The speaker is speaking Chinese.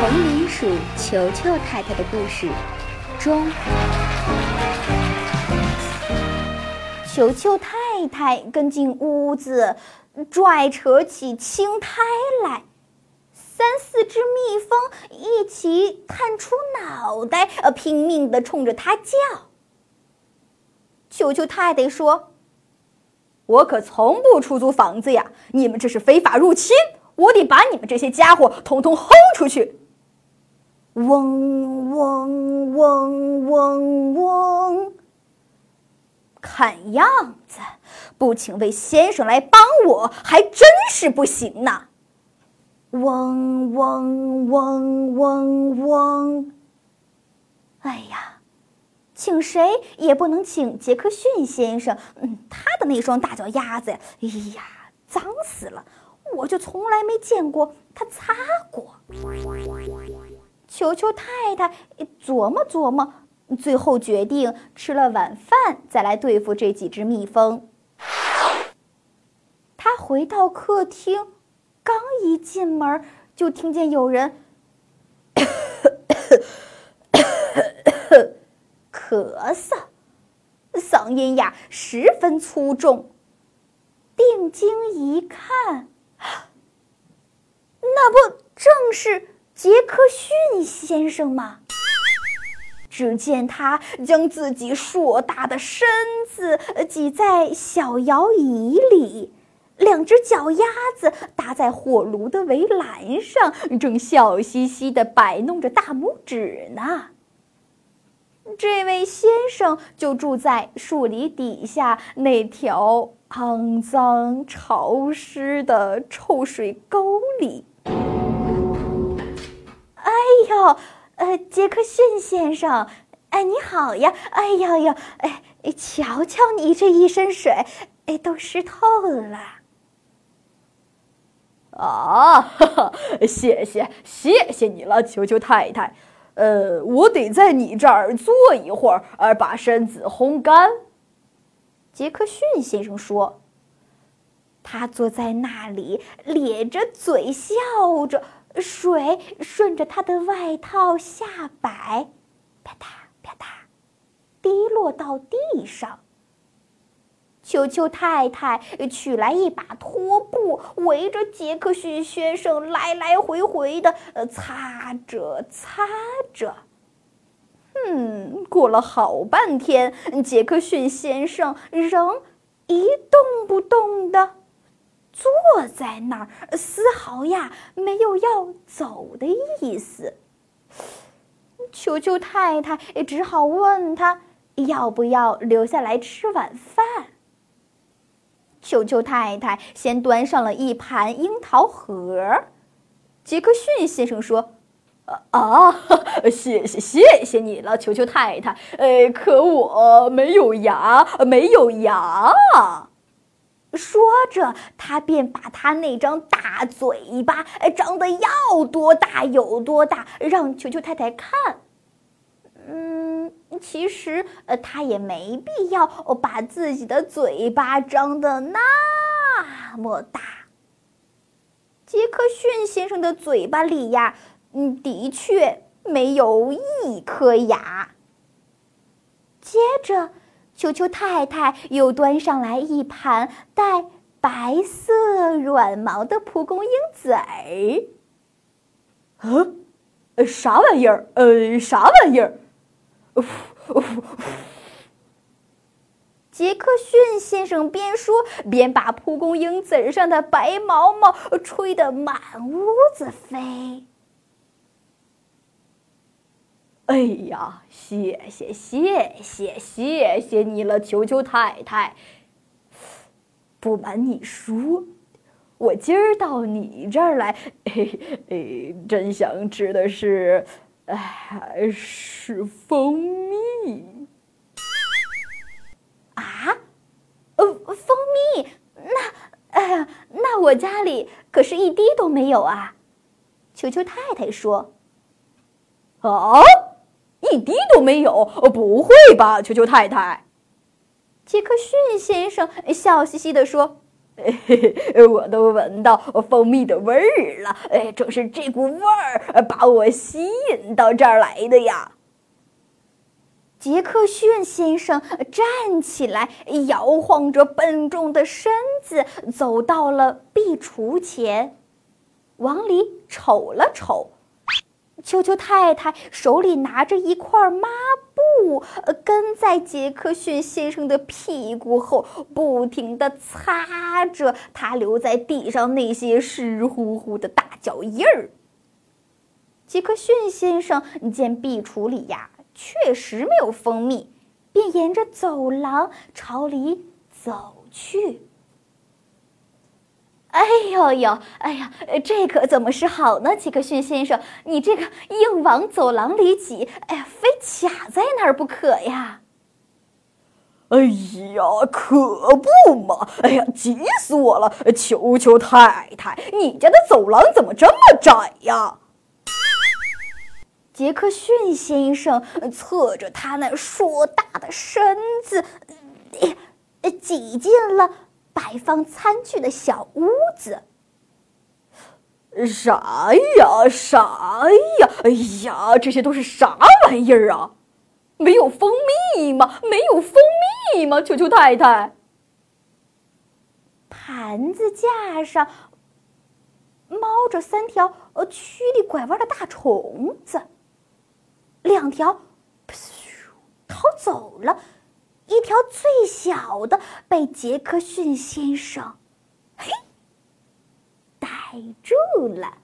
丛林鼠球球太太的故事中，球球太太跟进屋子，拽扯起青苔来。三四只蜜蜂一起探出脑袋，呃，拼命的冲着它叫。球球太太说：“我可从不出租房子呀！你们这是非法入侵，我得把你们这些家伙统统轰出去！”嗡嗡嗡嗡嗡，看样子不请位先生来帮我还真是不行呢。嗡嗡嗡嗡嗡！哎呀，请谁也不能请杰克逊先生。嗯，他的那双大脚丫子呀，哎呀，脏死了！我就从来没见过他擦过。球球太太琢磨琢磨，最后决定吃了晚饭再来对付这几只蜜蜂。他回到客厅。刚一进门，就听见有人 咳嗽，嗓音呀十分粗重。定睛一看，那不正是杰克逊先生吗？只见他将自己硕大的身子挤在小摇椅里。两只脚丫子搭在火炉的围栏上，正笑嘻嘻地摆弄着大拇指呢。这位先生就住在树篱底下那条肮脏、潮湿的臭水沟里。哎呦，呃，杰克逊先生，哎，你好呀！哎呀呀，哎，瞧瞧你这一身水，哎，都湿透了。啊，谢谢，谢谢你了，球球太太。呃，我得在你这儿坐一会儿，而把身子烘干。杰克逊先生说。他坐在那里，咧着嘴笑着，水顺着他的外套下摆，啪嗒啪嗒，滴落到地上。球球太太取来一把拖布，围着杰克逊先生来来回回的擦着擦着。嗯，过了好半天，杰克逊先生仍一动不动的坐在那儿，丝毫呀没有要走的意思。球球太太也只好问他要不要留下来吃晚饭。球球太太先端上了一盘樱桃核，杰克逊先生说：“ 啊，谢谢谢谢你了，球球太太。呃，可我没有牙，没有牙。”说着，他便把他那张大嘴巴，张得要多大有多大，让球球太太看。嗯，其实呃，他也没必要把自己的嘴巴张得那么大。杰克逊先生的嘴巴里呀，嗯，的确没有一颗牙。接着，球球太太又端上来一盘带白色软毛的蒲公英籽儿。嗯，啥玩意儿？呃，啥玩意儿？杰克逊先生边说边把蒲公英籽上的白毛毛吹得满屋子飞。哎呀，谢谢谢谢谢谢你了，球球太太。不瞒你说，我今儿到你这儿来，嘿，真想吃的是。还是蜂蜜啊？呃，蜂蜜？那，哎呀，那我家里可是一滴都没有啊！球球太太说：“啊，一滴都没有？不会吧，球球太太？”杰克逊先生笑嘻嘻地说：“ 我都闻到蜂蜜的味儿了。哎，正是这股味儿把我吸引到这儿来的呀。杰克逊先生站起来，摇晃着笨重的身子，走到了壁橱前，往里瞅了瞅。秋秋太太手里拿着一块抹布，呃跟在杰克逊先生的屁股后，不停地擦着他留在地上那些湿乎乎的大脚印儿。杰克逊先生见壁橱里呀。确实没有蜂蜜，便沿着走廊朝里走去。哎呦呦，哎呀，这可怎么是好呢？杰克逊先生，你这个硬往走廊里挤，哎呀，非卡在那儿不可呀！哎呀，可不嘛！哎呀，急死我了！求求太太，你家的走廊怎么这么窄呀？杰克逊先生侧着他那硕大的身子，挤进了摆放餐具的小屋子。啥呀？啥呀？哎呀，这些都是啥玩意儿啊？没有蜂蜜吗？没有蜂蜜吗？球球太太！盘子架上猫着三条呃曲里拐弯的大虫子。两条，逃走了，一条最小的被杰克逊先生，嘿，逮住了。